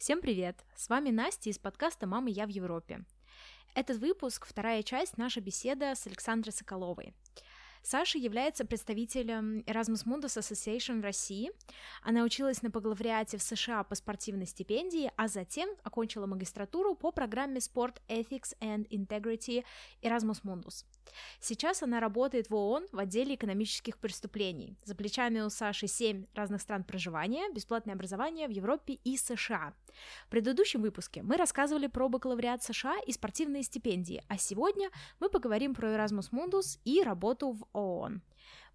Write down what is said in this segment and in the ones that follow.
Всем привет! С вами Настя из подкаста «Мама, я в Европе». Этот выпуск – вторая часть нашей беседы с Александрой Соколовой. Саша является представителем Erasmus Mundus Association в России. Она училась на бакалавриате в США по спортивной стипендии, а затем окончила магистратуру по программе Sport Ethics and Integrity Erasmus Mundus. Сейчас она работает в ООН в отделе экономических преступлений. За плечами у Саши 7 разных стран проживания, бесплатное образование в Европе и США. В предыдущем выпуске мы рассказывали про бакалавриат США и спортивные стипендии, а сегодня мы поговорим про Erasmus Mundus и работу в ООН.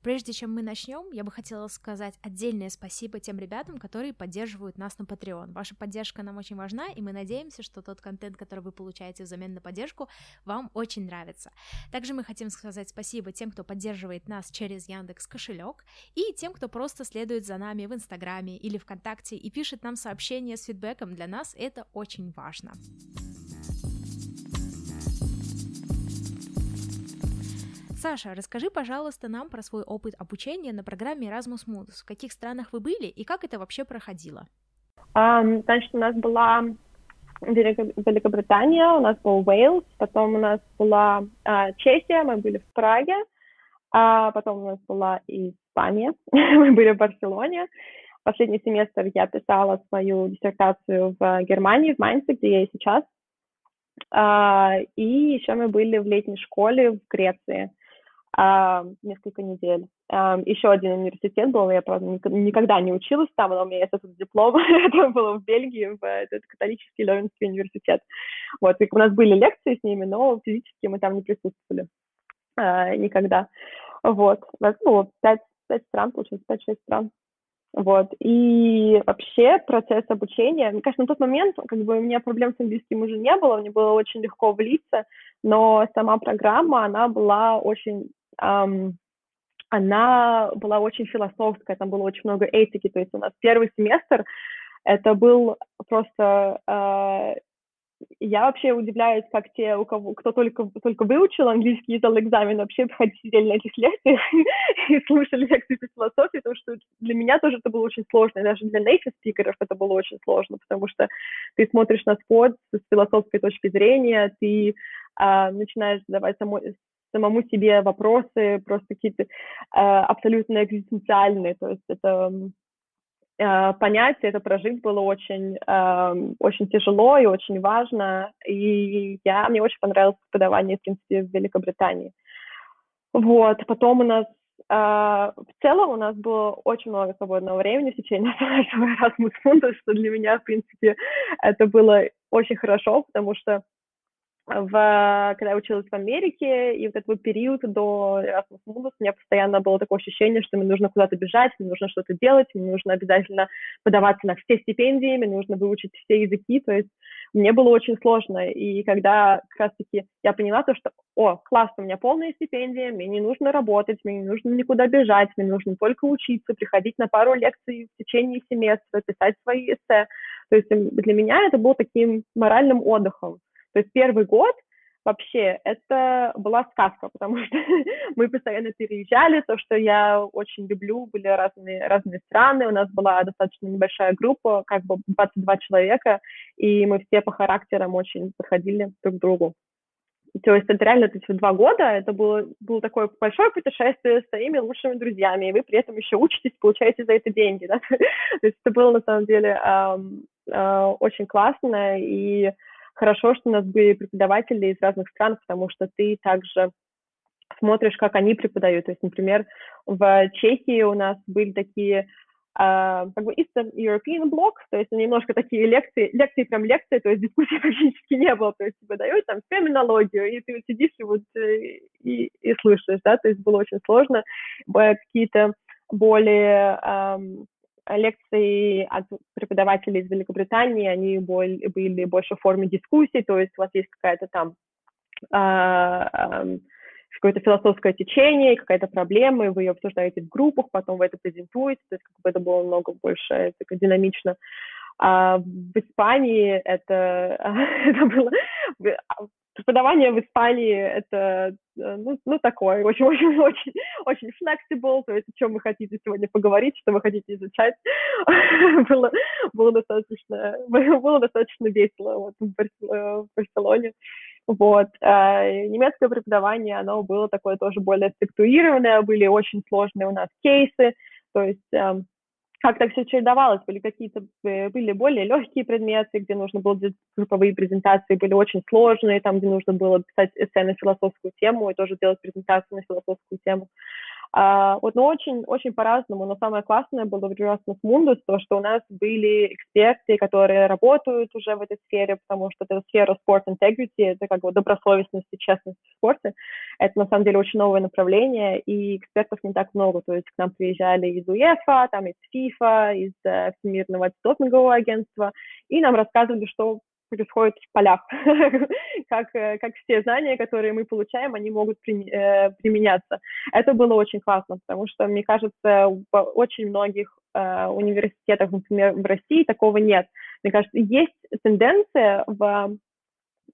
Прежде чем мы начнем, я бы хотела сказать отдельное спасибо тем ребятам, которые поддерживают нас на Patreon. Ваша поддержка нам очень важна, и мы надеемся, что тот контент, который вы получаете взамен на поддержку, вам очень нравится. Также мы хотим сказать спасибо тем, кто поддерживает нас через Яндекс кошелек, и тем, кто просто следует за нами в Инстаграме или ВКонтакте и пишет нам сообщения с фидбэком. Для нас это очень важно. Саша, расскажи, пожалуйста, нам про свой опыт обучения на программе Erasmus Mundus. В каких странах вы были и как это вообще проходило? Um, значит, у нас была Великобритания, у нас был Уэйлс, потом у нас была uh, Чехия, мы были в Праге, а потом у нас была Испания, мы были в Барселоне. Последний семестр я писала свою диссертацию в Германии, в Майнце, где я и сейчас. Uh, и еще мы были в летней школе в Греции а, несколько недель. А, еще один университет был, я, правда, никогда не училась там, но у меня есть этот диплом, это было в Бельгии, в этот католический Левинский университет. Вот, и у нас были лекции с ними, но физически мы там не присутствовали а, никогда. Вот, ну, пять, пять стран, получилось, пять-шесть стран. Вот, и вообще процесс обучения, ну, конечно, на тот момент, как бы, у меня проблем с английским уже не было, мне было очень легко влиться, но сама программа, она была очень она была очень философская, там было очень много этики, то есть у нас первый семестр, это был просто... Uh, я вообще удивляюсь, как те, у кого, кто только, только выучил английский и сдал экзамен, вообще ходили на этих лекциях и слушали лекции по философии, потому что для меня тоже это было очень сложно, даже для native спикеров это было очень сложно, потому что ты смотришь на спорт с философской точки зрения, ты а, начинаешь задавать самой, самому себе вопросы, просто какие-то э, абсолютно экзистенциальные, то есть это э, понять, это прожить было очень, э, очень тяжело и очень важно, и я, мне очень понравилось преподавание, в принципе, в Великобритании. Вот, потом у нас Uh, в целом у нас было очень много свободного времени в течение нашего Erasmus что для меня, в принципе, это было очень хорошо, потому что в, когда я училась в Америке, и вот этот период до Erasmus Mundus, у меня постоянно было такое ощущение, что мне нужно куда-то бежать, мне нужно что-то делать, мне нужно обязательно подаваться на все стипендии, мне нужно выучить все языки, то есть мне было очень сложно, и когда как раз-таки я поняла то, что, о, классно, у меня полная стипендия, мне не нужно работать, мне не нужно никуда бежать, мне нужно только учиться, приходить на пару лекций в течение семестра, писать свои эссе, то есть для меня это было таким моральным отдыхом, то есть первый год вообще это была сказка, потому что мы постоянно переезжали, то, что я очень люблю, были разные, разные страны, у нас была достаточно небольшая группа, как бы 22 человека, и мы все по характерам очень подходили друг к другу. То есть это реально эти два года, это было, было такое большое путешествие с своими лучшими друзьями, и вы при этом еще учитесь, получаете за это деньги, да? То есть это было на самом деле э, э, очень классно, и хорошо, что у нас были преподаватели из разных стран, потому что ты также смотришь, как они преподают. То есть, например, в Чехии у нас были такие Uh, как бы Eastern European Block, то есть немножко такие лекции, лекции прям лекции, то есть дискуссий практически не было, то есть тебе дают там феминологию, и ты сидишь и вот э, и, и слышишь, да, то есть было очень сложно, какие-то более um, лекции от преподавателей из Великобритании, они были больше в форме дискуссий, то есть у вас есть какая-то там э, какое-то философское течение, какая-то проблема, и вы ее обсуждаете в группах, потом вы это презентуете, то есть как бы это было много больше так, динамично. А в Испании это, это было преподавание в Испании это э, ну, ну такое, очень, очень, flexible, то есть о чем вы хотите сегодня поговорить, что вы хотите изучать, было, было достаточно, было достаточно весело вот, в, э, Барселоне. Вот. А немецкое преподавание, оно было такое тоже более структурированное, были очень сложные у нас кейсы, то есть эм, как так все чередовалось. Были какие-то э, были более легкие предметы, где нужно было делать групповые презентации, были очень сложные, там, где нужно было писать эссе на философскую тему и тоже делать презентацию на философскую тему. А, вот, но очень, очень по-разному. Но самое классное было в Erasmus Mundus, то, что у нас были эксперты, которые работают уже в этой сфере, потому что эта сфера sport integrity, это как бы добросовестность и честность в спорте. Это на самом деле очень новое направление, и экспертов не так много. То есть к нам приезжали из УЕФА, там из ФИФА, из э, Всемирного антидопингового агентства, и нам рассказывали, что происходит в полях, как, э, как все знания, которые мы получаем, они могут при, э, применяться. Это было очень классно, потому что, мне кажется, в очень многих э, университетах, например, в России такого нет. Мне кажется, есть тенденция в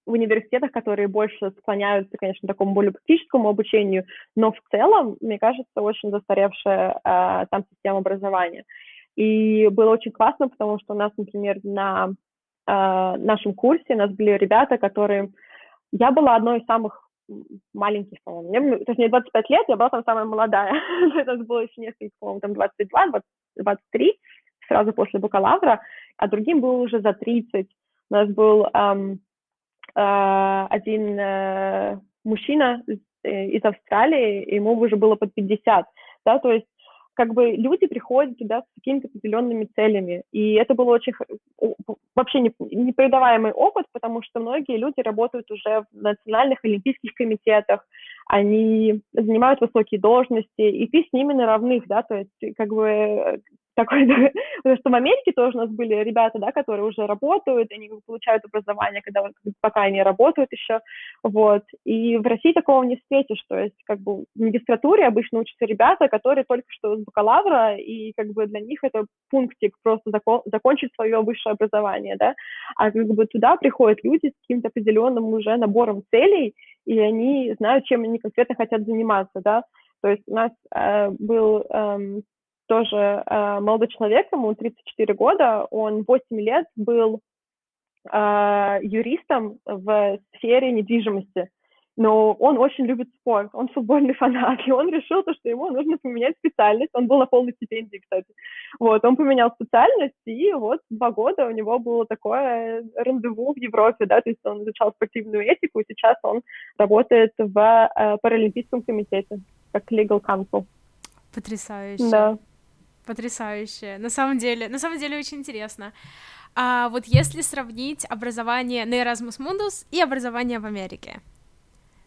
в университетах, которые больше склоняются, конечно, к такому более практическому обучению, но в целом, мне кажется, очень застаревшая э, там система образования. И было очень классно, потому что у нас, например, на нашем курсе у нас были ребята, которые... Я была одной из самых маленьких, по-моему. Мне, точнее, 25 лет, я была там самая молодая. У нас было еще несколько, по-моему, там 22, 20, 23, сразу после бакалавра, а другим было уже за 30. У нас был эм, э, один э, мужчина из, э, из Австралии, ему уже было под 50, да, то есть как бы люди приходят туда с какими-то определенными целями. И это был очень вообще непередаваемый опыт, потому что многие люди работают уже в национальных олимпийских комитетах, они занимают высокие должности, и ты с ними на равных, да, то есть как бы такой, потому что в Америке тоже у нас были ребята, да, которые уже работают, они получают образование, когда пока они работают еще, вот, и в России такого не встретишь, то есть как бы в магистратуре обычно учатся ребята, которые только что с бакалавра, и как бы для них это пунктик просто закон, закончить свое высшее образование, да, а как бы туда приходят люди с каким-то определенным уже набором целей, и они знают, чем они конкретно хотят заниматься, да, то есть у нас э, был э, тоже э, молодой человек, ему 34 года, он 8 лет был э, юристом в сфере недвижимости, но он очень любит спорт, он футбольный фанат, и он решил, то, что ему нужно поменять специальность, он был на полной стипендии, кстати, вот, он поменял специальность, и вот два года у него было такое рандеву в Европе, да, то есть он изучал спортивную этику, и сейчас он работает в э, Паралимпийском комитете, как legal counsel. Потрясающе. Да. Потрясающе. На самом деле, на самом деле очень интересно. А вот если сравнить образование на Erasmus Mundus и образование в Америке,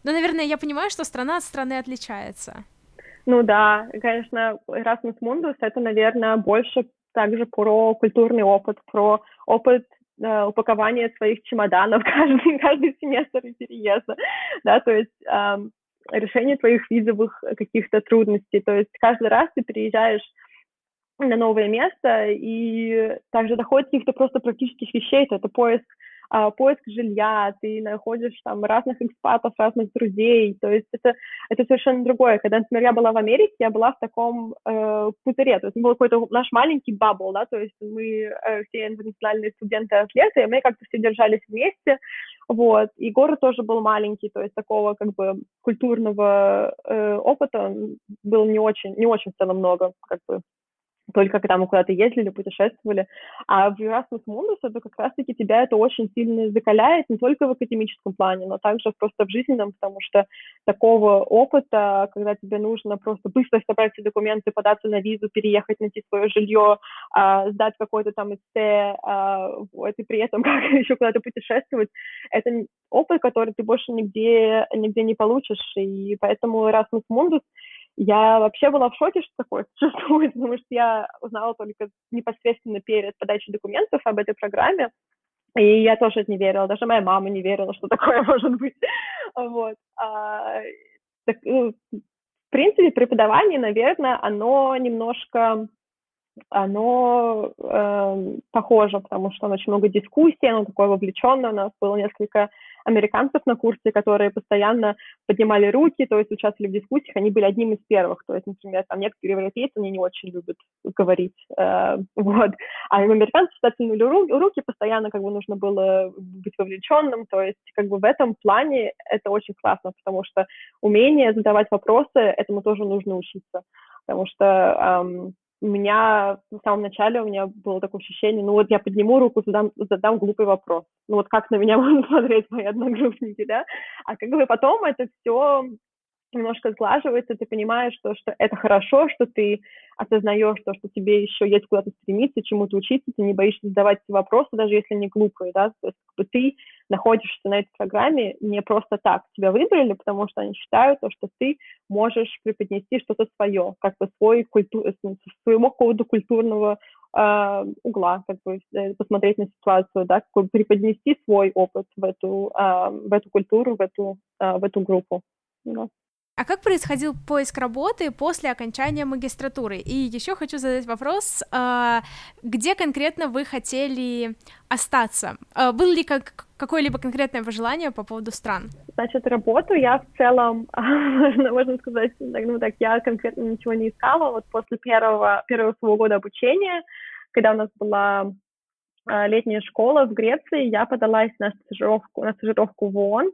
ну, наверное, я понимаю, что страна от страны отличается. Ну да, конечно, Erasmus Mundus это, наверное, больше также про культурный опыт, про опыт э, упакования своих чемоданов каждый, каждый семестр переезда, да, то есть э, решение твоих визовых каких-то трудностей, то есть каждый раз ты приезжаешь на новое место, и также доходит каких-то просто практических вещей, это поиск а, поиск жилья, ты находишь там разных экспатов, разных друзей, то есть это, это совершенно другое. Когда, например, я была в Америке, я была в таком э, пузыре, то есть был какой-то наш маленький бабл, да, то есть мы э, все интернациональные студенты-атлеты, и мы как-то все держались вместе, вот, и город тоже был маленький, то есть такого как бы культурного э, опыта было не очень, не очень в целом много, как бы только когда мы куда-то ездили, путешествовали. А в Erasmus Mundus это как раз-таки тебя это очень сильно закаляет, не только в академическом плане, но также просто в жизненном, потому что такого опыта, когда тебе нужно просто быстро собрать все документы, податься на визу, переехать, найти свое жилье, а, сдать какой-то там эссе, а, вот, и при этом как еще куда-то путешествовать, это опыт, который ты больше нигде, нигде не получишь, и поэтому Erasmus Mundus я вообще была в шоке, что такое существует, потому что я узнала только непосредственно перед подачей документов об этой программе, и я тоже не верила, даже моя мама не верила, что такое может быть. Вот. А, так, ну, в принципе, преподавание, наверное, оно немножко оно э, похоже, потому что очень много дискуссий, оно такое вовлеченное. У нас было несколько американцев на курсе, которые постоянно поднимали руки, то есть участвовали в дискуссиях, они были одним из первых. То есть, например, там некоторые европейцы, они не очень любят говорить, э, вот. А американцы тянули руки, постоянно как бы нужно было быть вовлеченным, то есть как бы в этом плане это очень классно, потому что умение задавать вопросы, этому тоже нужно учиться, потому что эм, у меня в самом начале у меня было такое ощущение, ну вот я подниму руку, задам, задам глупый вопрос. Ну вот как на меня будут смотреть мои одногруппники, да? А как бы потом это все немножко сглаживается, ты понимаешь, что, что это хорошо, что ты осознаешь то, что тебе еще есть куда-то стремиться, чему-то учиться, ты не боишься задавать вопросы, даже если они глупые, да, то есть как бы, ты находишься на этой программе не просто так, тебя выбрали, потому что они считают то, что ты можешь преподнести что-то свое, как бы свой культур, э, своего какого-то культурного э, угла, как бы э, посмотреть на ситуацию, да, как бы преподнести свой опыт в эту, э, в эту культуру, в эту, э, в эту группу. You а как происходил поиск работы после окончания магистратуры? И еще хочу задать вопрос, а, где конкретно вы хотели остаться? А, было ли как какое-либо конкретное пожелание по поводу стран? Значит, работу я в целом, можно, можно сказать, ну так, я конкретно ничего не искала. Вот после первого, первого своего года обучения, когда у нас была а, летняя школа в Греции, я подалась на стажировку, на стажировку в ООН,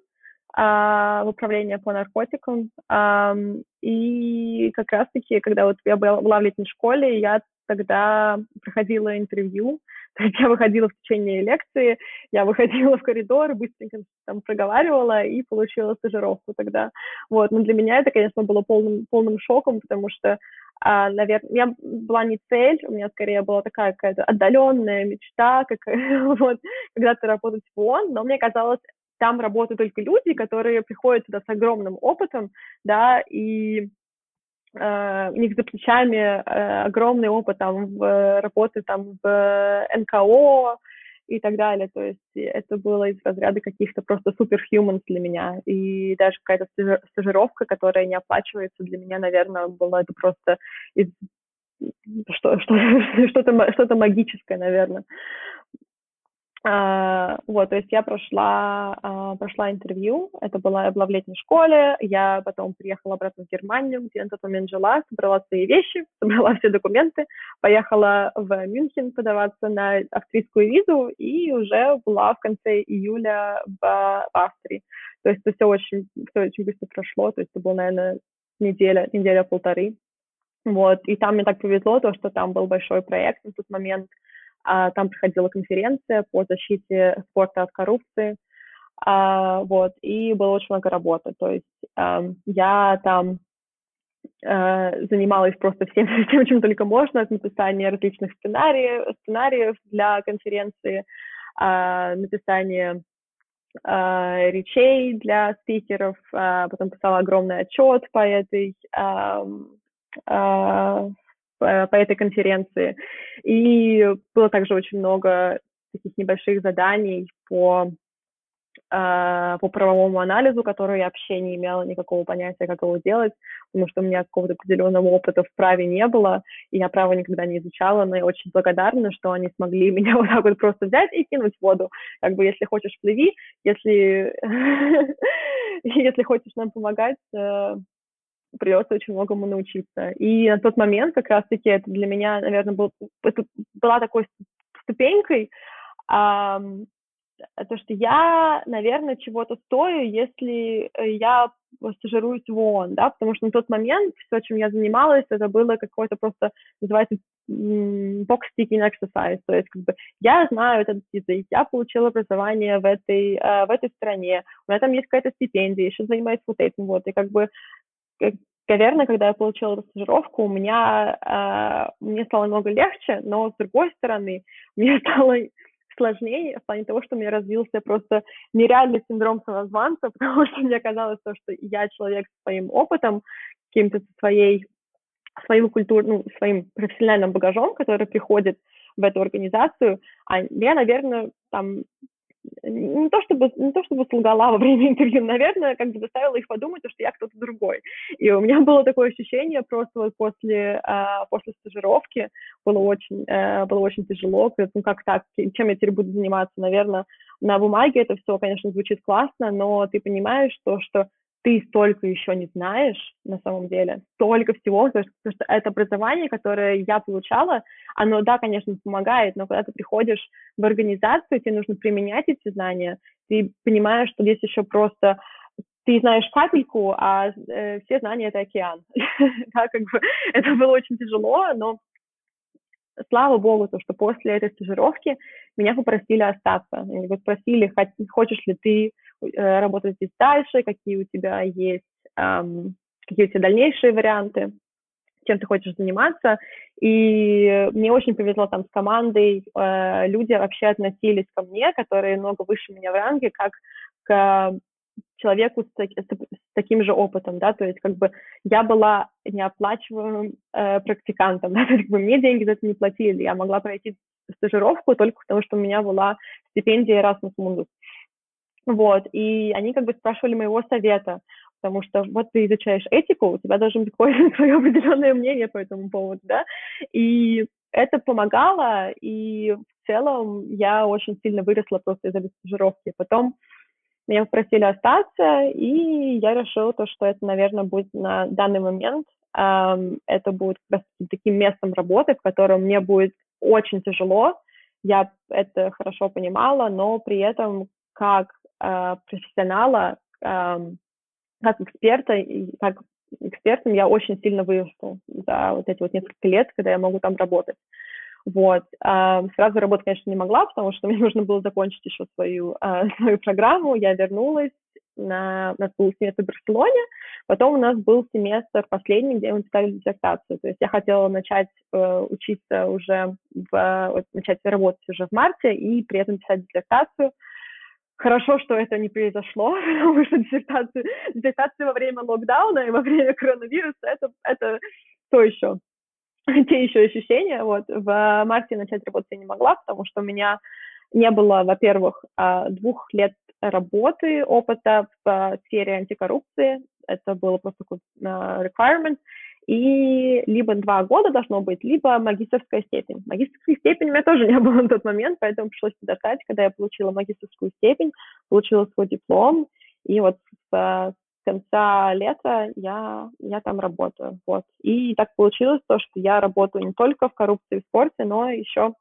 в управление по наркотикам. А, и как раз-таки, когда вот я была, в летней школе, я тогда проходила интервью, то есть я выходила в течение лекции, я выходила в коридор, быстренько там проговаривала и получила стажировку тогда. Вот, но для меня это, конечно, было полным, полным шоком, потому что а, наверное, меня была не цель, у меня скорее была такая какая-то отдаленная мечта, как, вот, когда-то работать в ООН, но мне казалось, там работают только люди, которые приходят сюда с огромным опытом, да, и Uh, у них за плечами uh, огромный опыт там в работе там в НКО и так далее. То есть это было из разряда каких-то просто суперхуманс для меня. И даже какая-то стажировка, которая не оплачивается, для меня, наверное, была это просто из что, что, что-то, что-то магическое, наверное. Uh, вот, то есть я прошла, uh, прошла интервью, это была, я была в летней школе, я потом приехала обратно в Германию, где я на тот момент жила, собрала свои вещи, собрала все документы, поехала в Мюнхен подаваться на австрийскую визу и уже была в конце июля в, в Австрии. То есть это все очень, все очень быстро прошло, то есть это было, наверное, неделя, неделя-полторы. Вот, и там мне так повезло, то, что там был большой проект на тот момент, а, там проходила конференция по защите спорта от коррупции, а, вот, и было очень много работы. То есть а, я там а, занималась просто всем, всем, чем только можно, от написания различных сценариев, сценариев для конференции, а, написания а, речей для спикеров, а, потом писала огромный отчет по этой Э, по этой конференции. И было также очень много таких небольших заданий по э, по правовому анализу, который я вообще не имела никакого понятия, как его делать, потому что у меня какого-то определенного опыта в праве не было, и я право никогда не изучала, но я очень благодарна, что они смогли меня вот так вот просто взять и кинуть в воду. Как бы, если хочешь, плыви, если, если хочешь нам помогать, э, придется очень многому научиться. И на тот момент как раз-таки это для меня, наверное, был, это была такой ступенькой, а, то, что я, наверное, чего-то стою, если я стажируюсь в ООН, да, потому что на тот момент все, чем я занималась, это было какое-то просто, называется, box sticking exercise, то есть как бы я знаю этот язык, я получила образование в этой, uh, в этой стране, у меня там есть какая-то стипендия, еще занимаюсь вот этим вот, и как бы наверное, когда я получила стажировку, у меня, э, мне стало много легче, но с другой стороны, мне стало сложнее в плане того, что у меня развился просто нереальный синдром самозванца, потому что мне казалось то, что я человек с своим опытом, каким-то своей, своим культурным, ну, своим профессиональным багажом, который приходит в эту организацию, а я, наверное, там не то чтобы, не то чтобы солгала во время интервью, наверное, как бы заставила их подумать, что я кто-то другой. И у меня было такое ощущение просто вот после, а, после стажировки было очень, э, было очень тяжело, ну как так, чем я теперь буду заниматься, наверное, на бумаге это все, конечно, звучит классно, но ты понимаешь, что, что ты столько еще не знаешь на самом деле, столько всего, потому что, потому что это образование, которое я получала, оно, да, конечно, помогает, но когда ты приходишь в организацию, тебе нужно применять эти знания, ты понимаешь, что здесь еще просто ты знаешь капельку, а э, все знания — это океан. да, как бы это было очень тяжело, но слава богу, то, что после этой стажировки меня попросили остаться. Они спросили, хочешь ли ты работать здесь дальше, какие у тебя есть, эм, какие у тебя дальнейшие варианты, чем ты хочешь заниматься. И мне очень повезло там с командой. Э, люди вообще относились ко мне, которые много выше меня в ранге, как к человеку с, с, с таким же опытом, да, то есть как бы я была неоплачиваемым э, практикантом, да, то есть как бы мне деньги за это не платили, я могла пройти стажировку только потому, что у меня была стипендия Erasmus Mundus. Вот, и они как бы спрашивали моего совета, потому что вот ты изучаешь этику, у тебя должен быть какое-то свое определенное мнение по этому поводу, да, и это помогало, и в целом я очень сильно выросла просто из этой стажировки. Потом меня попросили остаться, и я решила то, что это, наверное, будет на данный момент, эм, это будет просто таким местом работы, в котором мне будет очень тяжело, я это хорошо понимала, но при этом как профессионала, э, как эксперта, как экспертом я очень сильно выросла за вот эти вот несколько лет, когда я могу там работать. Вот. А, сразу работать, конечно, не могла, потому что мне нужно было закончить еще свою, а, свою программу. Я вернулась, на, у нас был семестр в Барселоне, потом у нас был семестр последний, где мы писали диссертацию. То есть я хотела начать э, учиться уже, в, начать работать уже в марте и при этом писать диссертацию. Хорошо, что это не произошло, потому что диссертация, диссертация во время локдауна и во время коронавируса это, это то еще те еще ощущения. Вот. В марте начать работать я не могла, потому что у меня не было, во-первых, а, двух лет работы, опыта в а, сфере антикоррупции. Это было просто а, requirement. И либо два года должно быть, либо магистрская степень. Магистрской степени у меня тоже не было на тот момент, поэтому пришлось подождать, когда я получила магистрскую степень, получила свой диплом, и вот с конца лета я, я там работаю. Вот. И так получилось то, что я работаю не только в коррупции в спорте, но еще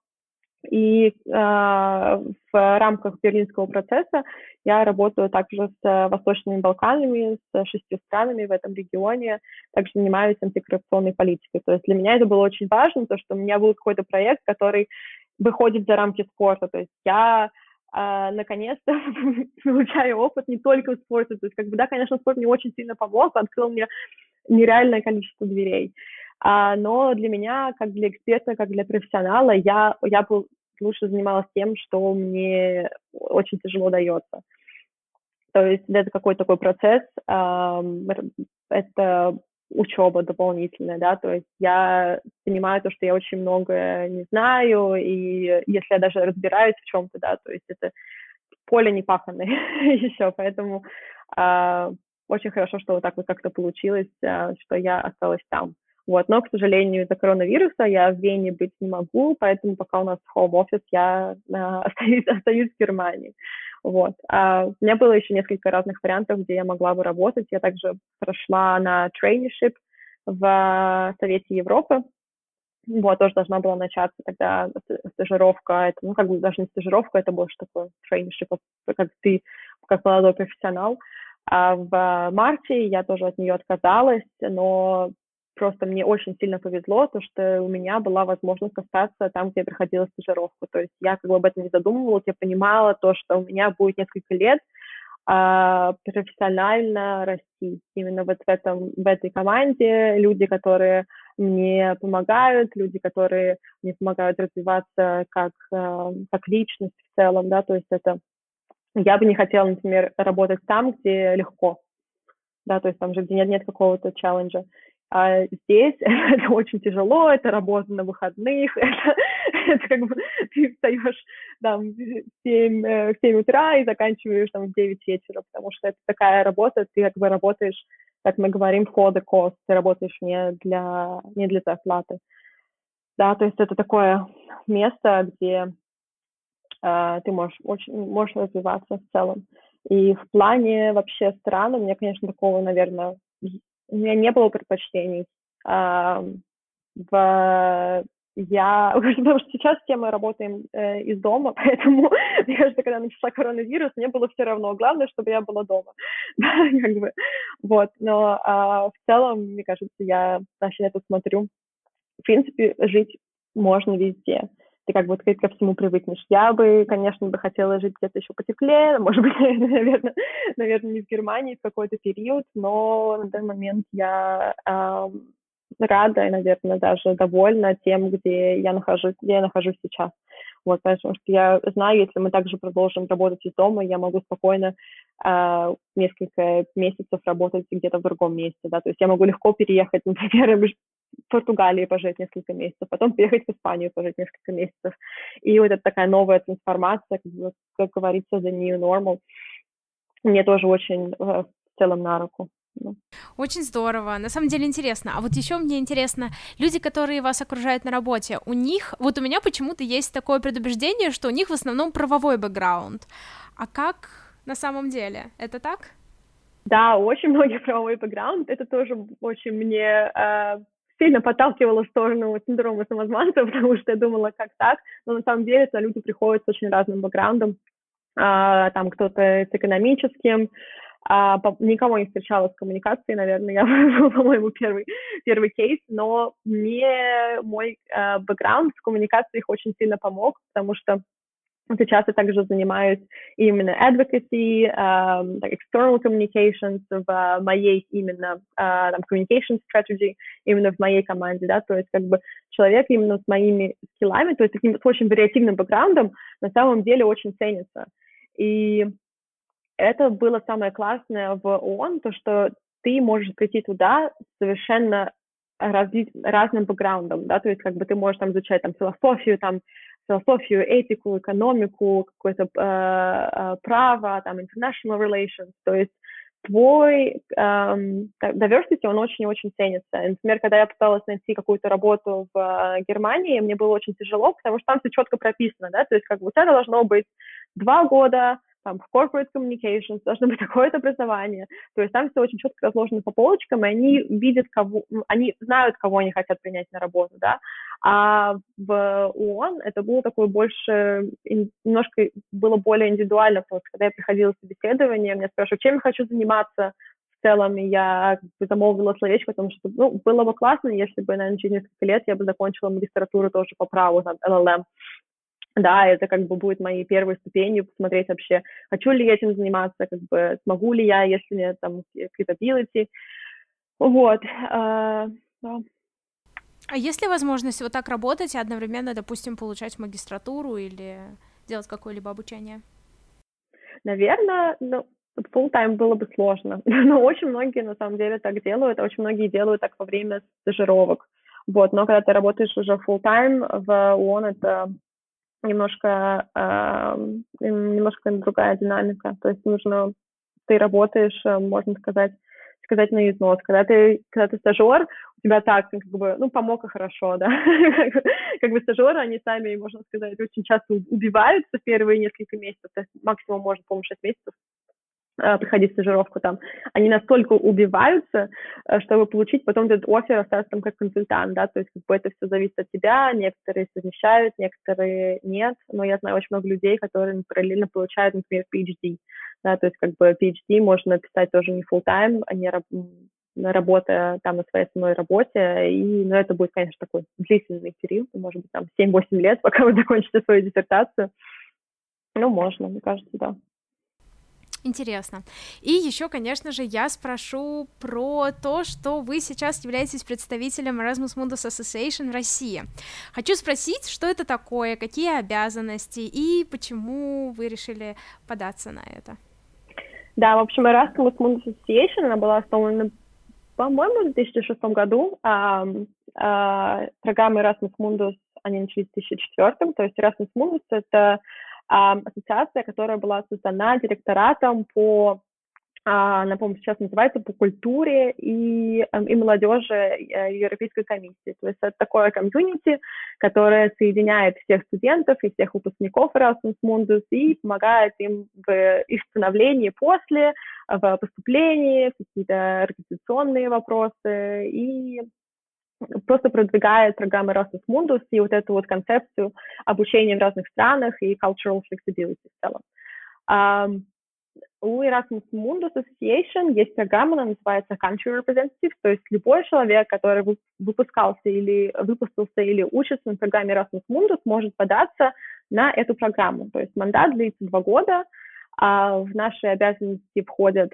и э, в рамках берлинского процесса я работаю также с Восточными Балканами, с шестью странами в этом регионе, также занимаюсь антикоррупционной политикой. То есть для меня это было очень важно, то, что у меня был какой-то проект, который выходит за рамки спорта. То есть я а, наконец-то получаю опыт не только в спорте. То есть, как бы, да, конечно, спорт мне очень сильно помог, открыл мне нереальное количество дверей. А, но для меня, как для эксперта, как для профессионала, я, я был, лучше занималась тем, что мне очень тяжело дается. То есть это какой-то такой процесс, это учеба дополнительная, да, то есть я понимаю то, что я очень много не знаю, и если я даже разбираюсь в чем-то, да, то есть это поле не паханное еще, поэтому э, очень хорошо, что вот так вот как-то получилось, э, что я осталась там. Вот, но, к сожалению, из-за коронавируса я в Вене быть не могу, поэтому пока у нас office, я э, остаюсь, остаюсь в Германии. Вот. А у меня было еще несколько разных вариантов, где я могла бы работать. Я также прошла на traineeship в Совете Европы. Вот, тоже должна была начаться тогда стажировка. Это, ну, как бы даже не стажировка, это больше такое traineeship, как ты, как молодой профессионал. А в марте я тоже от нее отказалась, но просто мне очень сильно повезло, то, что у меня была возможность остаться там, где я проходила стажировку. То есть я как бы об этом не задумывалась, я понимала то, что у меня будет несколько лет а, профессионально расти. Именно вот в, этом, в этой команде люди, которые мне помогают, люди, которые мне помогают развиваться как, а, как личность в целом, да, то есть это я бы не хотела, например, работать там, где легко, да, то есть там же, где нет, нет какого-то челленджа. А здесь это очень тяжело, это работа на выходных, это, Это как бы ты встаешь там в 7, э, в 7 утра и заканчиваешь там в 9 вечера, потому что это такая работа, ты как бы работаешь, как мы говорим, for the cost, ты работаешь не для, не для зарплаты. Да, то есть это такое место, где э, ты можешь, очень, можешь развиваться в целом. И в плане вообще стран у меня, конечно, такого, наверное, у меня не было предпочтений. А, в я, потому что сейчас все мы работаем э, из дома, поэтому, мне кажется, когда начался коронавирус, мне было все равно. Главное, чтобы я была дома. да, как бы. Вот, но а, в целом, мне кажется, я вообще это смотрю. В принципе, жить можно везде. Ты как бы ты ко всему привыкнешь. Я бы, конечно, бы хотела жить где-то еще потеплее, может быть, наверное, наверное, не в Германии в какой-то период, но на данный момент я рада и, наверное, даже довольна тем, где я нахожусь, где я нахожусь сейчас. Вот, потому что я знаю, если мы также продолжим работать из дома, я могу спокойно э, несколько месяцев работать где-то в другом месте, да, то есть я могу легко переехать, например, в Португалии пожить несколько месяцев, потом переехать в Испанию пожить несколько месяцев. И вот это такая новая трансформация, как, как говорится, the new normal, мне тоже очень э, в целом на руку. Очень здорово, на самом деле интересно. А вот еще мне интересно, люди, которые вас окружают на работе, у них, вот у меня почему-то есть такое предубеждение, что у них в основном правовой бэкграунд. А как на самом деле? Это так? Да, очень многие правовой бэкграунд. Это тоже очень мне э, сильно подталкивало в сторону синдрома самозванца, потому что я думала, как так. Но на самом деле это люди приходят с очень разным бэкграундом. Э, там кто-то с экономическим, а, по, никого не встречала с коммуникацией, наверное, я был, по-моему, первый, первый кейс, но мне мой э, бэкграунд в коммуникациях очень сильно помог, потому что сейчас я также занимаюсь именно advocacy, um, external communications в uh, моей именно uh, там, communication strategy, именно в моей команде, да, то есть как бы человек именно с моими скиллами, то есть таким с очень вариативным бэкграундом на самом деле очень ценится. И это было самое классное в ООН, то, что ты можешь прийти туда совершенно разли- разным бэкграундом, да, то есть как бы ты можешь там изучать там философию, там философию, этику, экономику, какое-то э, э, право, там international relations, то есть твой эм, diversity, он очень-очень ценится. Например, когда я пыталась найти какую-то работу в э, Германии, мне было очень тяжело, потому что там все четко прописано, да, то есть как бы у тебя должно быть два года там, в corporate communications должно быть какое-то образование. То есть там все очень четко разложено по полочкам, и они видят, кого, они знают, кого они хотят принять на работу, да. А в ООН это было такое больше, немножко было более индивидуально, потому что когда я приходила в собеседование, меня спрашивают, чем я хочу заниматься, в целом, я замолвила словечко, потому что, ну, было бы классно, если бы, наверное, через несколько лет я бы закончила магистратуру тоже по праву, там, LLM, да, это как бы будет моей первой ступенью, посмотреть вообще, хочу ли я этим заниматься, как бы смогу ли я, если мне там capability. Вот. А, да. А есть ли возможность вот так работать и одновременно, допустим, получать магистратуру или делать какое-либо обучение? Наверное, ну, full time было бы сложно, но очень многие на самом деле так делают, а очень многие делают так во время стажировок. Вот, но когда ты работаешь уже full time в ООН, это немножко, э, немножко другая динамика. То есть нужно, ты работаешь, э, можно сказать, сказать на износ. Когда ты, когда ты стажер, у тебя так, как бы, ну, помог и хорошо, да. как бы стажеры, они сами, можно сказать, очень часто убиваются в первые несколько месяцев, то есть максимум, может, по-моему, 6 месяцев Э, проходить стажировку там, они настолько убиваются, э, чтобы получить потом этот офер остаться там как консультант, да, то есть как бы это все зависит от тебя, некоторые совмещают, некоторые нет, но я знаю очень много людей, которые параллельно получают, например, PhD, да, то есть как бы PhD можно написать тоже не full time, а не работая там на своей основной работе, и, ну, это будет, конечно, такой длительный период, может быть, там 7-8 лет, пока вы закончите свою диссертацию, ну, можно, мне кажется, да. Интересно. И еще, конечно же, я спрошу про то, что вы сейчас являетесь представителем Erasmus Mundus Association в России. Хочу спросить, что это такое, какие обязанности и почему вы решили податься на это. Да, в общем, Erasmus Mundus Association, она была основана, по-моему, в 2006 году. А, а, программа Erasmus Mundus они начались в 2004, то есть Erasmus Mundus — это ассоциация, которая была создана директоратом по а, напомню, сейчас называется по культуре и, эм, и молодежи э, Европейской комиссии. То есть это такое комьюнити, которое соединяет всех студентов и всех выпускников Erasmus Mundus и помогает им в их становлении после, в поступлении, какие-то организационные вопросы и просто продвигает программы Erasmus Mundus и вот эту вот концепцию обучения в разных странах и cultural flexibility в целом у Erasmus Mundus Association есть программа, она называется Country Representative, то есть любой человек, который выпускался или выпустился или учится на программе Erasmus Mundus, может податься на эту программу. То есть мандат длится два года, а в наши обязанности входят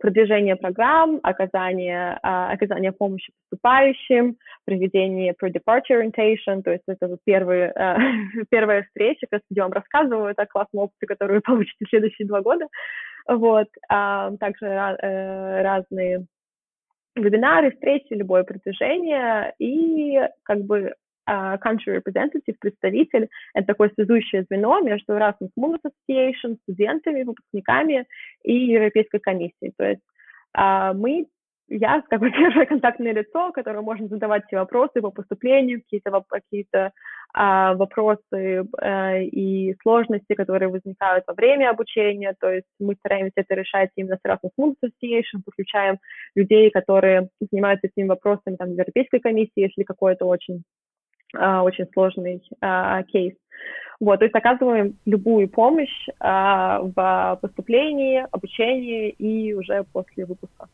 продвижение программ, оказание, uh, оказание помощи поступающим, проведение pre-departure orientation, то есть это первые, uh, первая встреча, я вам рассказываю о классном опыте, который вы получите в следующие два года. Вот. Uh, также uh, разные вебинары, встречи, любое продвижение и как бы country representative, представитель, это такое связующее звено между Erasmus Mundus Association, студентами, выпускниками и Европейской комиссией. То есть uh, мы я как бы первое контактное лицо, которое можно задавать все вопросы по поступлению, какие-то какие а, вопросы а, и сложности, которые возникают во время обучения. То есть мы стараемся это решать именно с Erasmus Mundus Association, подключаем людей, которые занимаются этими вопросами там, в Европейской комиссии, если какой-то очень, а, очень сложный а, кейс. Вот, то есть оказываем любую помощь а, в поступлении, обучении и уже после выпуска.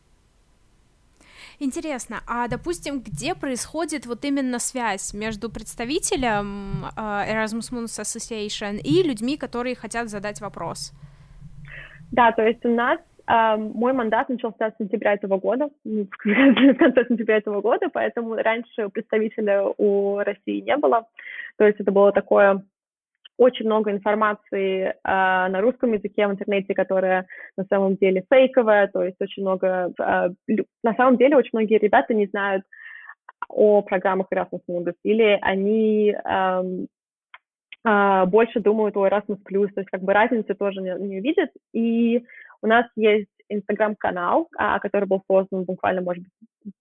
Интересно, а допустим, где происходит вот именно связь между представителем Erasmus Mundus Association и людьми, которые хотят задать вопрос? Да, то есть у нас мой мандат начался с сентября этого года, в конце сентября этого года, поэтому раньше представителя у России не было. То есть это было такое очень много информации э, на русском языке в интернете, которая на самом деле фейковая, то есть очень много... Э, на самом деле очень многие ребята не знают о программах Erasmus Mundus, или они э, э, больше думают о Erasmus+, то есть как бы разницы тоже не, не видят. И у нас есть инстаграм-канал, а, который был создан буквально, может быть,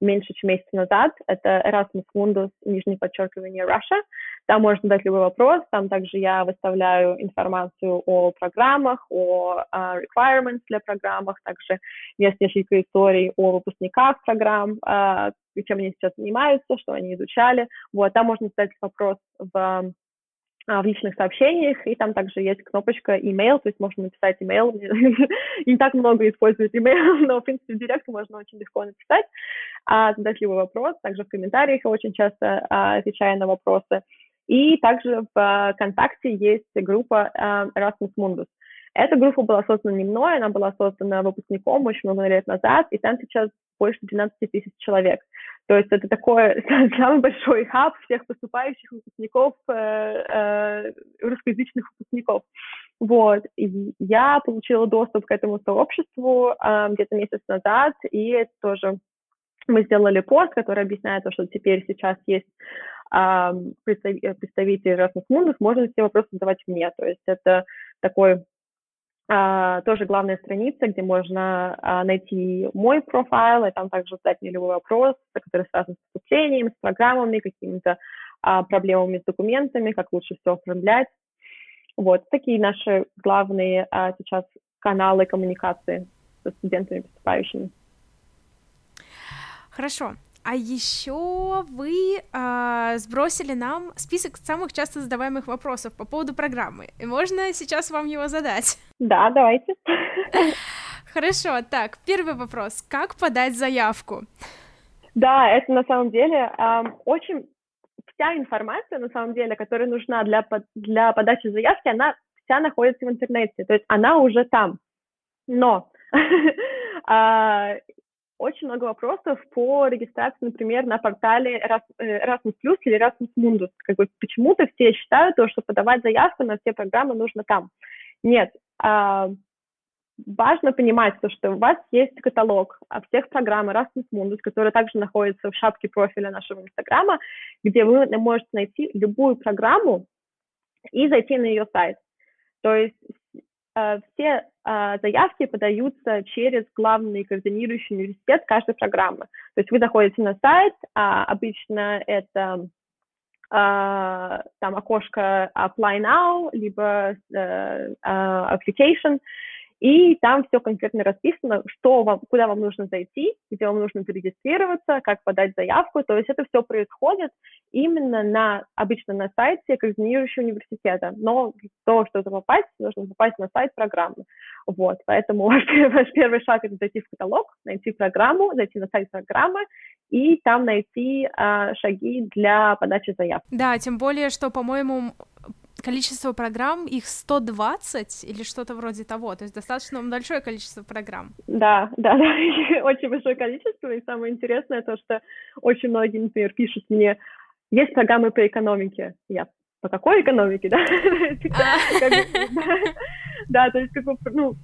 меньше, чем месяц назад. Это Erasmus Mundus, нижнее подчеркивание, Russia. Там можно задать любой вопрос. Там также я выставляю информацию о программах, о uh, requirements для программах. Также есть несколько историй о выпускниках программ, uh, чем они сейчас занимаются, что они изучали. Вот, там можно задать вопрос в а, в личных сообщениях, и там также есть кнопочка email, то есть можно написать email. Не так много используют email, но, в принципе, в директ можно очень легко написать, а, задать любой вопрос. Также в комментариях я очень часто а, отвечаю на вопросы. И также в ВКонтакте есть группа Erasmus Mundus. Эта группа была создана не мной, она была создана выпускником очень много лет назад, и там сейчас больше 12 тысяч человек. То есть это такой самый большой хаб всех поступающих выпускников, э, э, русскоязычных выпускников. Вот. И я получила доступ к этому сообществу э, где-то месяц назад, и это тоже мы сделали пост, который объясняет то, что теперь сейчас есть э, представитель Erasmus Mundus, можно все вопросы задавать мне. То есть это такой тоже главная страница, где можно uh, найти мой профайл, и там также задать мне любой вопрос, который связан с поступлением, с программами, какими-то uh, проблемами с документами, как лучше все оформлять. Вот такие наши главные сейчас каналы коммуникации со студентами поступающими. Хорошо. А еще вы э, сбросили нам список самых часто задаваемых вопросов по поводу программы. И можно сейчас вам его задать? Да, давайте. Хорошо, так, первый вопрос. Как подать заявку? Да, это на самом деле э, очень... Вся информация, на самом деле, которая нужна для, для подачи заявки, она вся находится в интернете, то есть она уже там. Но а, очень много вопросов по регистрации, например, на портале э, Erasmus Plus или Erasmus Mundus. Как бы почему-то все считают, то, что подавать заявку на все программы нужно там. Нет. А, важно понимать, то, что у вас есть каталог всех программ Erasmus Mundus, которые также находятся в шапке профиля нашего Инстаграма, где вы можете найти любую программу и зайти на ее сайт. То есть все э, заявки подаются через главный координирующий университет каждой программы. То есть вы заходите на сайт, а обычно это Uh, там окошко Apply Now, либо Application, и там все конкретно расписано, что вам, куда вам нужно зайти, где вам нужно зарегистрироваться, как подать заявку. То есть это все происходит именно на, обычно на сайте координирующего университета. Но для того, чтобы попасть, нужно попасть на сайт программы. Вот, поэтому ваш, ваш первый шаг – это зайти в каталог, найти программу, зайти на сайт программы и там найти а, шаги для подачи заявки. Да, тем более, что, по-моему, количество программ, их 120 или что-то вроде того, то есть достаточно большое количество программ. Да, да, да, очень большое количество, и самое интересное то, что очень многие, например, пишут мне, есть программы по экономике, я по какой экономике, да? Да, то есть, как бы, ну,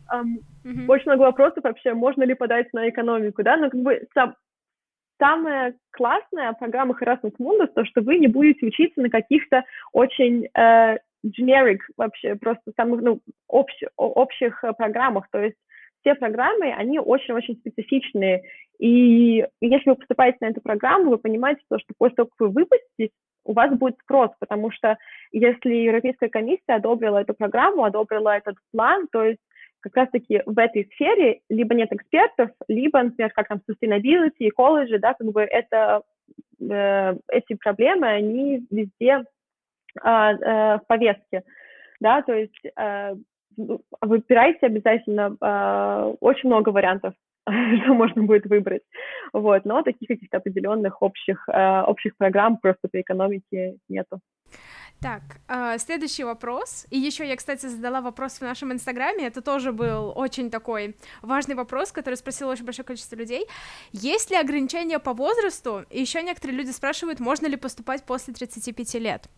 очень много вопросов вообще, можно ли подать на экономику, да, но как бы самое классное в программах Erasmus Mundus, то, что вы не будете учиться на каких-то очень э, generic вообще, просто самых, ну, общ, общих э, программах, то есть все программы, они очень-очень специфичные, и если вы поступаете на эту программу, вы понимаете, то, что после того, как вы выпуститесь, у вас будет спрос, потому что если Европейская комиссия одобрила эту программу, одобрила этот план, то есть как раз-таки в этой сфере либо нет экспертов, либо, например, как там sustainability, ecology, да, как бы это, э, эти проблемы, они везде в повестке, да, то есть э, выбирайте обязательно э, очень много вариантов, что можно будет выбрать, вот, но таких каких-то определенных общих, э, общих программ просто по экономике нету. Так, э, следующий вопрос. И еще я, кстати, задала вопрос в нашем инстаграме. Это тоже был очень такой важный вопрос, который спросило очень большое количество людей. Есть ли ограничения по возрасту? И еще некоторые люди спрашивают, можно ли поступать после 35 лет?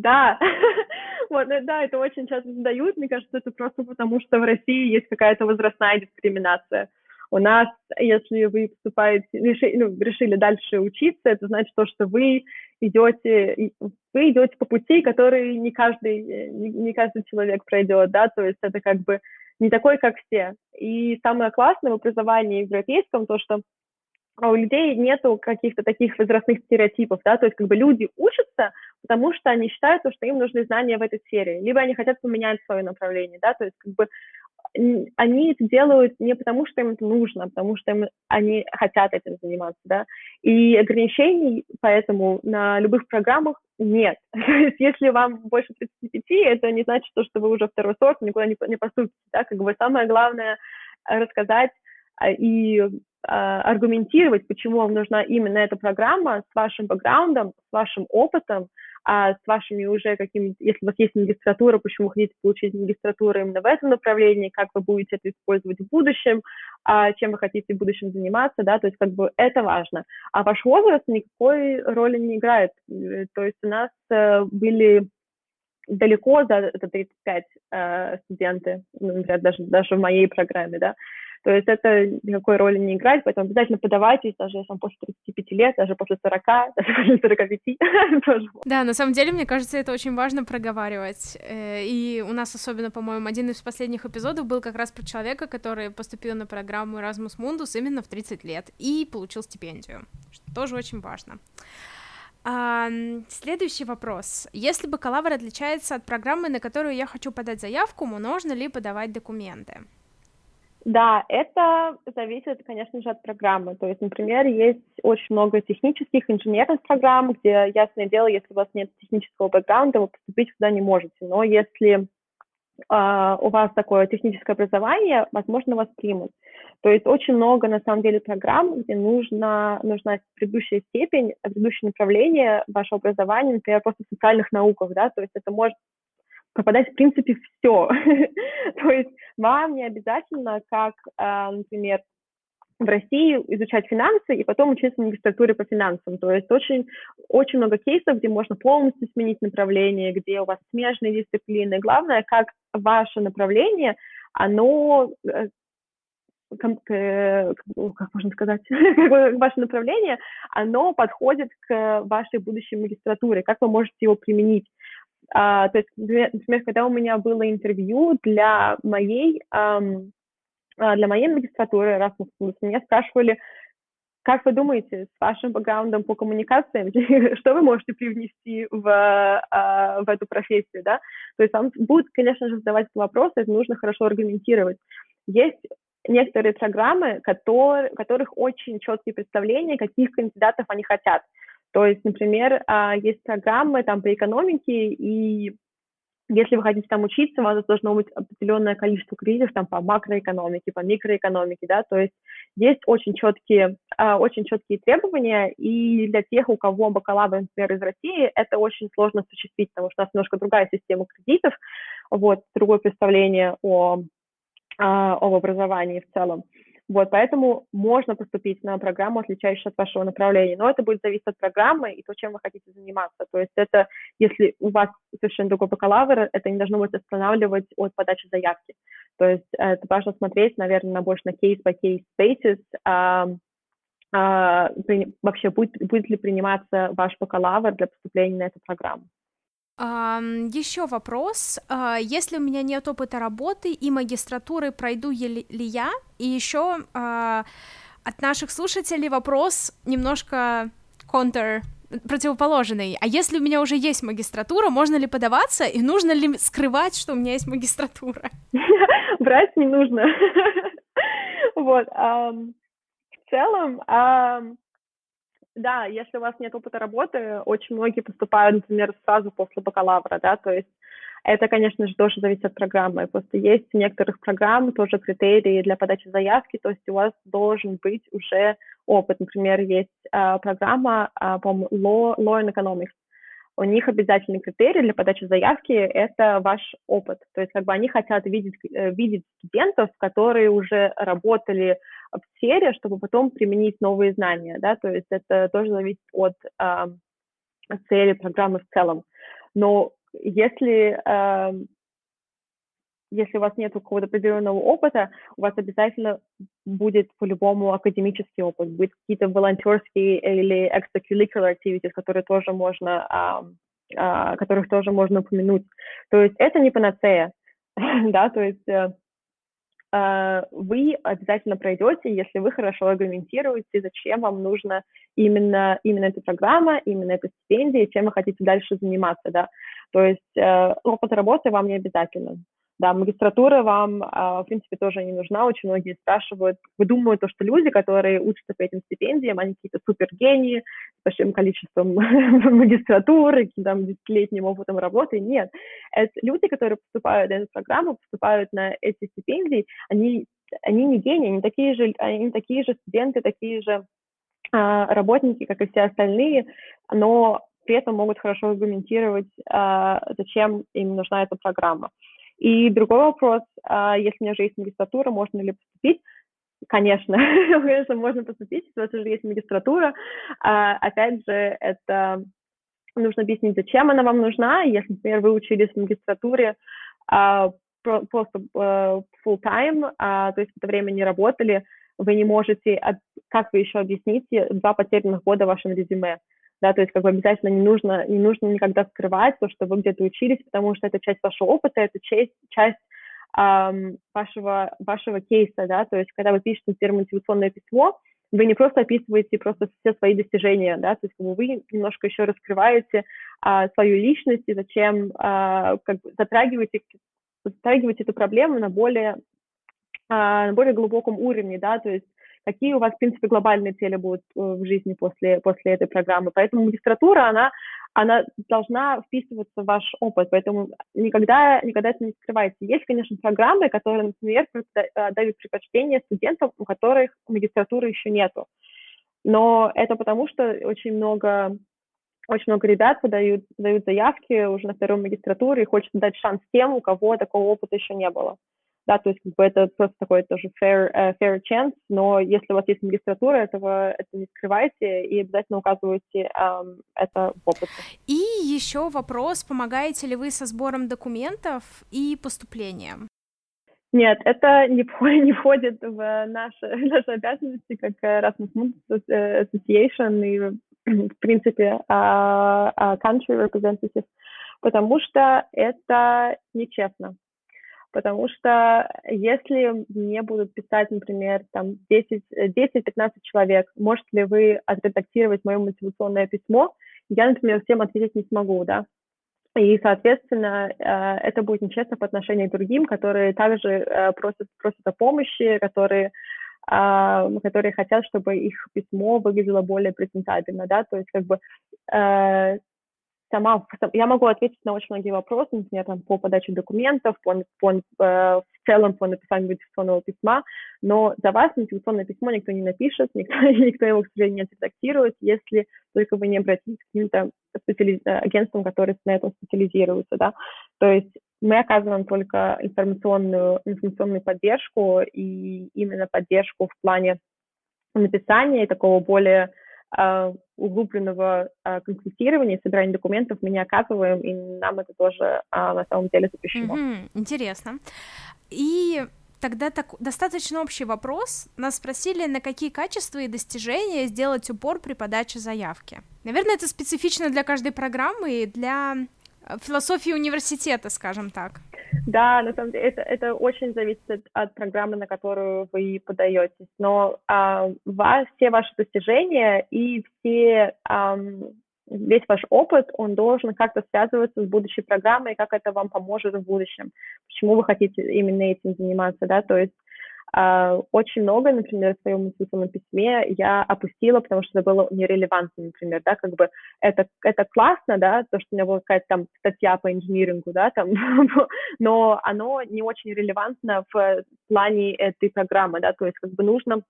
Да, вот, э, да, это очень часто задают. Мне кажется, это просто потому, что в России есть какая-то возрастная дискриминация. У нас, если вы поступаете, решили, ну, решили дальше учиться, это значит то, что вы идете, вы идете по пути, который не каждый, не, не каждый человек пройдет, да, то есть это как бы не такой, как все. И самое классное в образовании европейском то, что у людей нету каких-то таких возрастных стереотипов, да, то есть как бы люди учатся, потому что они считают, что им нужны знания в этой сфере, либо они хотят поменять свое направление, да, то есть как бы они это делают не потому, что им это нужно, а потому что им, они хотят этим заниматься, да, и ограничений поэтому на любых программах нет. То есть если вам больше 35, это не значит, что вы уже второй сорт, никуда не, поступите, да, как бы самое главное рассказать а, и а, аргументировать, почему вам нужна именно эта программа с вашим бэкграундом, с вашим опытом, а с вашими уже какими если у вас есть магистратура, почему вы хотите получить магистратуру именно в этом направлении, как вы будете это использовать в будущем, а, чем вы хотите в будущем заниматься, да, то есть как бы это важно. А ваш возраст никакой роли не играет. Э, то есть у нас э, были далеко за, за 35 э, студенты, ну, например, даже, даже в моей программе, да, то есть это никакой роли не играет, поэтому обязательно подавайтесь, даже если после 35 лет, даже после 40, даже после 45 тоже. Да, на самом деле, мне кажется, это очень важно проговаривать. Э, и у нас особенно, по-моему, один из последних эпизодов был как раз про человека, который поступил на программу Erasmus Mundus именно в 30 лет и получил стипендию, что тоже очень важно. А, следующий вопрос. Если бакалавр отличается от программы, на которую я хочу подать заявку, можно ли подавать документы? Да, это зависит, конечно же, от программы. То есть, например, есть очень много технических, инженерных программ, где, ясное дело, если у вас нет технического бэкграунда, вы поступить туда не можете. Но если э, у вас такое техническое образование, возможно, вас примут. То есть очень много, на самом деле, программ, где нужна, нужна предыдущая степень, предыдущее направление вашего образования, например, просто в социальных науках, да, то есть это может попадать, в принципе, все. То есть вам не обязательно, как, а, например, в России изучать финансы и потом учиться в магистратуре по финансам. То есть очень, очень много кейсов, где можно полностью сменить направление, где у вас смежные дисциплины. Главное, как ваше направление, оно э, как можно сказать, ваше направление, оно подходит к вашей будущей магистратуре, как вы можете его применить. А, то есть, например, когда у меня было интервью для моей а, для моей магистратуры Erasmus+, меня спрашивали, как вы думаете, с вашим бэкграундом по коммуникациям, что вы можете привнести в, а, в эту профессию, да? То есть вам будут, конечно же, задавать вопросы, это нужно хорошо аргументировать. Есть некоторые программы, которые, которых очень четкие представления, каких кандидатов они хотят. То есть, например, а, есть программы там по экономике и если вы хотите там учиться, у вас должно быть определенное количество кредитов там по макроэкономике, по микроэкономике, да, то есть есть очень четкие, э, очень четкие требования, и для тех, у кого бакалавр, например, из России, это очень сложно осуществить, потому что у нас немножко другая система кредитов, вот, другое представление о, э, об образовании в целом. Вот, поэтому можно поступить на программу, отличающуюся от вашего направления, но это будет зависеть от программы и то, чем вы хотите заниматься. То есть это, если у вас совершенно другой бакалавр, это не должно быть останавливать от подачи заявки. То есть это важно смотреть, наверное, на больше на case-by-case basis, а, а, при, вообще будет, будет ли приниматься ваш бакалавр для поступления на эту программу. Еще вопрос. А, если у меня нет опыта работы и магистратуры, пройду ли я? И еще а, от наших слушателей вопрос немножко контр противоположный. А если у меня уже есть магистратура, можно ли подаваться и нужно ли скрывать, что у меня есть магистратура? Врать не нужно. Вот. В целом, да, если у вас нет опыта работы, очень многие поступают, например, сразу после бакалавра, да, то есть это, конечно же, тоже зависит от программы. Просто есть в некоторых программ тоже критерии для подачи заявки, то есть у вас должен быть уже опыт. Например, есть э, программа, э, по-моему, Law, Law and Economics. У них обязательный критерий для подачи заявки – это ваш опыт. То есть как бы они хотят видеть, э, видеть студентов, которые уже работали в сфере, чтобы потом применить новые знания, да, то есть это тоже зависит от э, цели программы в целом. Но если, э, если у вас нет какого-то определенного опыта, у вас обязательно будет по-любому академический опыт, будет какие-то волонтерские или extracurricular activities, которые тоже можно, э, э, которых тоже можно упомянуть. То есть это не панацея, да, то есть э, а, вы обязательно пройдете, если вы хорошо аргументируете, зачем вам нужно именно, именно эта программа, именно эта стипендия, чем вы хотите дальше заниматься, да. То есть э, опыт работы вам не обязательно. Да, магистратура вам, а, в принципе, тоже не нужна. Очень многие спрашивают, вы думаете, что люди, которые учатся по этим стипендиям, они какие-то супергении с большим количеством магистратуры, каким-то десятилетним опытом работы. Нет. Это люди, которые поступают на эту программу, поступают на эти стипендии, они, они не гении, они такие же, они такие же студенты, такие же а, работники, как и все остальные, но при этом могут хорошо аргументировать, а, зачем им нужна эта программа. И другой вопрос, а, если у меня уже есть магистратура, можно ли поступить? Конечно, конечно, можно поступить, если у вас уже есть магистратура. А, опять же, это нужно объяснить, зачем она вам нужна. Если, например, вы учились в магистратуре а, просто э, full time, то есть в это время не работали, вы не можете, как вы еще объясните два потерянных года в вашем резюме? Да, то есть как бы обязательно не нужно, не нужно никогда скрывать то, что вы где-то учились, потому что это часть вашего опыта, это часть, часть эм, вашего, вашего кейса, да, то есть когда вы пишете, например, мотивационное письмо, вы не просто описываете просто все свои достижения, да, то есть как бы вы немножко еще раскрываете а, свою личность и зачем а, как бы затрагиваете, затрагиваете эту проблему на более, а, на более глубоком уровне, да, то есть какие у вас, в принципе, глобальные цели будут э, в жизни после, после этой программы. Поэтому магистратура, она, она должна вписываться в ваш опыт, поэтому никогда, никогда это не скрывайте. Есть, конечно, программы, которые, например, э, дают предпочтение студентам, у которых магистратуры еще нету. Но это потому, что очень много очень много ребят подают, подают заявки уже на вторую магистратуру и хочется дать шанс тем, у кого такого опыта еще не было. Да, то есть как бы это просто такой тоже fair, uh, fair chance, но если у вас есть магистратура, этого это не скрывайте и обязательно указывайте um, это в опыте. И еще вопрос, помогаете ли вы со сбором документов и поступлением? Нет, это не, не входит в наши, наши обязанности как Erasmus Mundus Association и, в принципе, uh, uh, country representative, потому что это нечестно потому что если мне будут писать, например, там 10-15 человек, можете ли вы отредактировать мое мотивационное письмо, я, например, всем ответить не смогу, да, и, соответственно, э, это будет нечестно по отношению к другим, которые также э, просят, просят о помощи, которые, а, которые хотят, чтобы их письмо выглядело более презентабельно, да, то есть как бы э, сама, я могу ответить на очень многие вопросы, например, там, по подаче документов, по, по, э, в целом по написанию мотивационного письма, но за вас мотивационное письмо никто не напишет, никто, никто его, к сожалению, не отредактирует, если только вы не обратитесь к каким-то специали... Э, агентствам, которые на этом специализируются, да, то есть мы оказываем только информационную, информационную поддержку и именно поддержку в плане написания такого более углубленного а, консультирования, собирания документов мы не оказываем, и нам это тоже а, на самом деле запрещено. Mm-hmm, интересно. И тогда так, достаточно общий вопрос. Нас спросили, на какие качества и достижения сделать упор при подаче заявки. Наверное, это специфично для каждой программы и для философии университета, скажем так. Да, на самом деле это, это очень зависит от программы, на которую вы подаетесь. Но а, вас, все ваши достижения и все, а, весь ваш опыт, он должен как-то связываться с будущей программой, как это вам поможет в будущем. Почему вы хотите именно этим заниматься, да, то есть очень много, например, в своем мотивационном письме я опустила, потому что это было нерелевантно, например, да, как бы это, это классно, да, то, что у меня была какая-то там статья по инжинирингу, да, там, но оно не очень релевантно в плане этой программы, да, то есть как бы нужно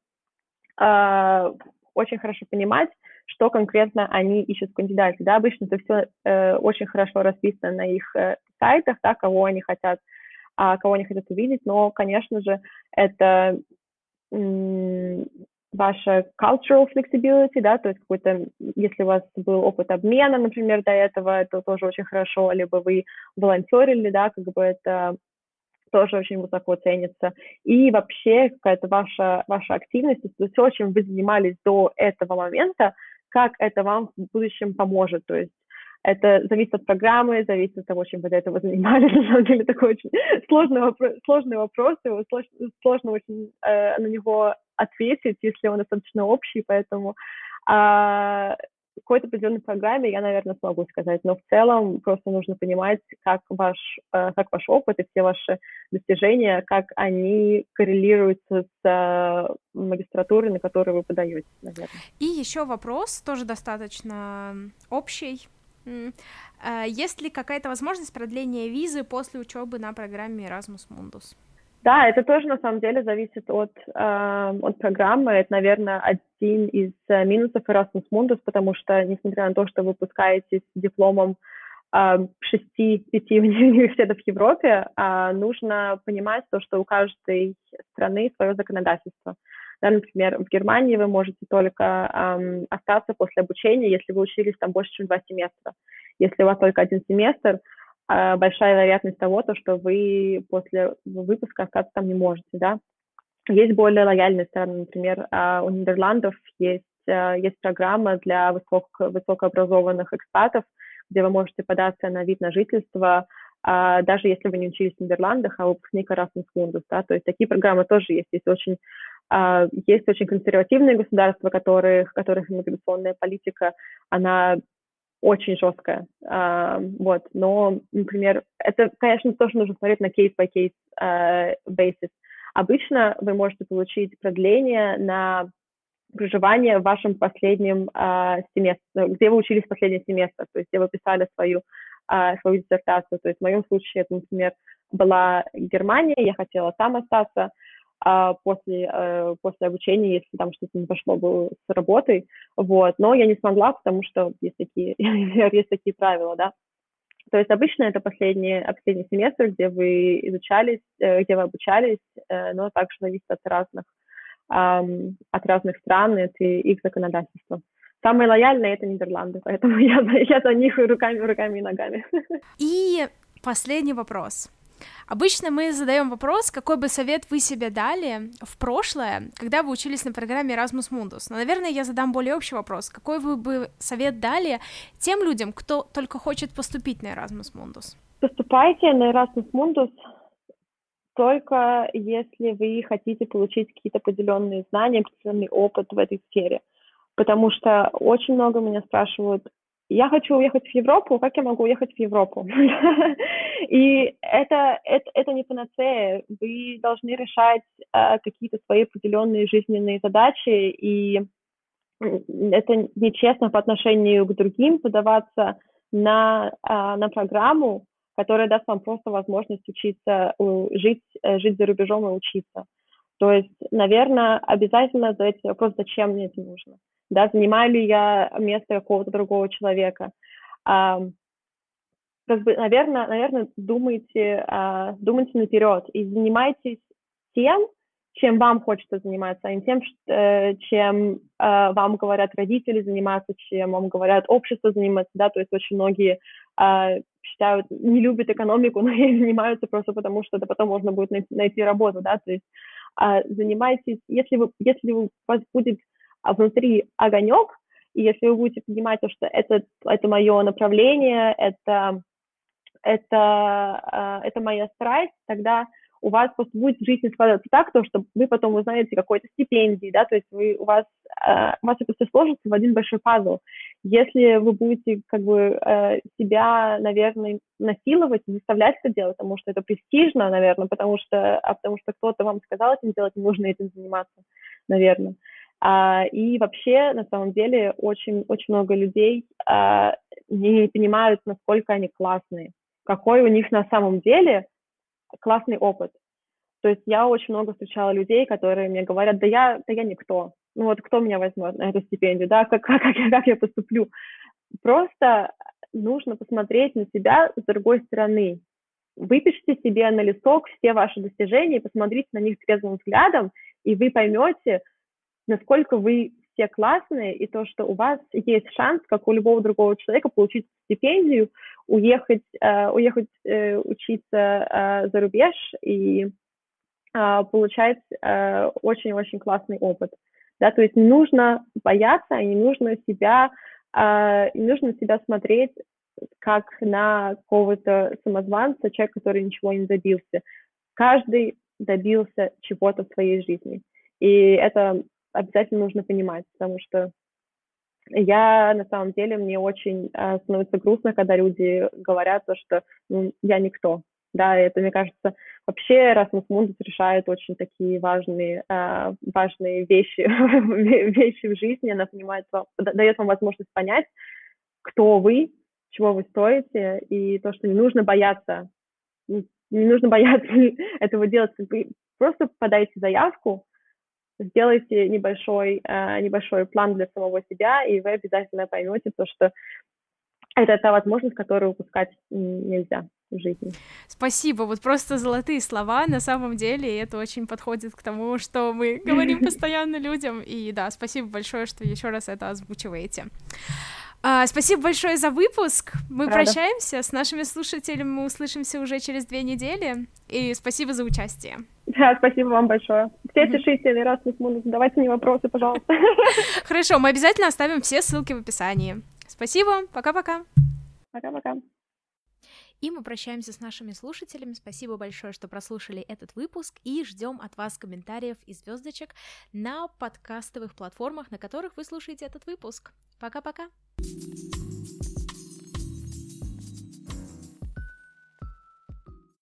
uh, очень хорошо понимать, что конкретно они ищут в кандидате, да, обычно это все uh, очень хорошо расписано на их uh, сайтах, да, кого они хотят а, кого они хотят увидеть, но, конечно же, это ваша cultural flexibility, да, то есть какой-то, если у вас был опыт обмена, например, до этого, это тоже очень хорошо, либо вы волонтерили, да, как бы это тоже очень высоко ценится. И вообще какая-то ваша, ваша активность, то есть все, чем вы занимались до этого момента, как это вам в будущем поможет, то есть это зависит от программы, зависит от того, чем вы до этого занимались. На самом деле такой очень сложный вопрос, сложный вопрос и сложно, сложно очень э, на него ответить, если он достаточно общий, поэтому э, какой-то определенной программе я, наверное, смогу сказать, но в целом просто нужно понимать, как ваш, э, как ваш опыт и все ваши достижения, как они коррелируются с э, магистратурой, на которую вы подаете, наверное. И еще вопрос, тоже достаточно общий есть ли какая-то возможность продления визы после учебы на программе Erasmus Mundus? Да, это тоже на самом деле зависит от, э, от программы. Это, наверное, один из э, минусов Erasmus Mundus, потому что, несмотря на то, что вы выпускаетесь с дипломом э, шести-пяти университетов в Европе, нужно понимать то, что у каждой страны свое законодательство. Да, например, в Германии вы можете только эм, остаться после обучения, если вы учились там больше, чем два семестра. Если у вас только один семестр, э, большая вероятность того, то, что вы после выпуска остаться там не можете, да. Есть более лояльные страны, например, э, у Нидерландов есть, э, есть программа для высок, высокообразованных экспатов, где вы можете податься на вид на жительство, а, даже если вы не учились в Нидерландах, а выпускник Erasmus Mundus, да, то есть такие программы тоже есть, есть очень есть очень консервативные государства, которых, которых иммиграционная политика, она очень жесткая, uh, вот, но, например, это, конечно, тоже нужно смотреть на case-by-case uh, basis. Обычно вы можете получить продление на проживание в вашем последнем uh, семестре, где вы учились последний семестр, то есть где вы писали свою, uh, свою диссертацию. То есть в моем случае это, например, была Германия, я хотела там остаться, а, после, э, после обучения, если там что-то не пошло бы с работой, вот, но я не смогла, потому что есть такие, есть такие правила, да, То есть обычно это последний, последний семестр, где вы изучались, э, где вы обучались, э, но также зависит от разных, от разных стран, от их законодательства. Самые лояльные — это Нидерланды, поэтому я, я за них руками, руками и ногами. И последний вопрос. Обычно мы задаем вопрос, какой бы совет вы себе дали в прошлое, когда вы учились на программе Erasmus Mundus. Но, наверное, я задам более общий вопрос. Какой вы бы совет дали тем людям, кто только хочет поступить на Erasmus Mundus? Поступайте на Erasmus Mundus только если вы хотите получить какие-то определенные знания, определенный опыт в этой сфере потому что очень много меня спрашивают, я хочу уехать в Европу, как я могу уехать в Европу? И это, это, это не панацея. Вы должны решать э, какие-то свои определенные жизненные задачи, и это нечестно по отношению к другим подаваться на, э, на программу, которая даст вам просто возможность учиться, жить, э, жить за рубежом и учиться. То есть, наверное, обязательно задать вопрос, зачем мне это нужно да, занимаю ли я место какого-то другого человека. А, как бы, наверное, наверное, думайте, а, думайте наперед и занимайтесь тем, чем вам хочется заниматься, а не тем, э, чем э, вам говорят родители заниматься, чем вам говорят общество заниматься, да, то есть очень многие э, считают, не любят экономику, но ей занимаются просто потому, что это потом можно будет найти, найти работу, да, то есть э, занимайтесь, если вы, если у вас будет а внутри огонек, и если вы будете понимать, что это, это мое направление, это, это, а, это моя страсть, тогда у вас просто будет жизнь складываться так, то, что вы потом узнаете какой-то стипендии, да, то есть вы, у, вас, э, у вас это все сложится в один большой пазл. Если вы будете как бы э, себя, наверное, насиловать, заставлять это делать, потому что это престижно, наверное, потому что, а потому что кто-то вам сказал этим делать, нужно этим заниматься, наверное. А, и вообще, на самом деле, очень, очень много людей а, не понимают, насколько они классные, какой у них на самом деле классный опыт. То есть я очень много встречала людей, которые мне говорят, да я, да я никто. Ну вот кто меня возьмет на эту стипендию, да, как, как, как, как я поступлю. Просто нужно посмотреть на себя с другой стороны. Выпишите себе на листок все ваши достижения, посмотрите на них трезвым взглядом, и вы поймете, насколько вы все классные, и то, что у вас есть шанс, как у любого другого человека, получить стипендию, уехать, э, уехать э, учиться э, за рубеж и э, получать э, очень-очень классный опыт. Да, то есть не нужно бояться, не нужно себя, э, не нужно себя смотреть как на какого-то самозванца, человека, который ничего не добился. Каждый добился чего-то в своей жизни. И это обязательно нужно понимать, потому что я, на самом деле, мне очень э, становится грустно, когда люди говорят то, что ну, я никто. Да, это, мне кажется, вообще Erasmus Mundus решает очень такие важные, э, важные вещи, вещи в жизни. Она понимает, дает вам возможность понять, кто вы, чего вы стоите, и то, что не нужно бояться, не нужно бояться этого делать. Просто подайте заявку, сделайте небольшой, э, небольшой план для самого себя, и вы обязательно поймете то, что это та возможность, которую упускать нельзя в жизни. Спасибо, вот просто золотые слова на самом деле, и это очень подходит к тому, что мы говорим постоянно людям, и да, спасибо большое, что еще раз это озвучиваете. А, спасибо большое за выпуск. Мы Рада. прощаемся с нашими слушателями. Мы услышимся уже через две недели. И спасибо за участие. Да, спасибо вам большое. Все пишите раз не задавайте мне вопросы, пожалуйста. Хорошо, мы обязательно оставим все ссылки в описании. Спасибо, пока-пока. Пока-пока. И мы прощаемся с нашими слушателями. Спасибо большое, что прослушали этот выпуск и ждем от вас комментариев и звездочек на подкастовых платформах, на которых вы слушаете этот выпуск. Пока-пока. thank you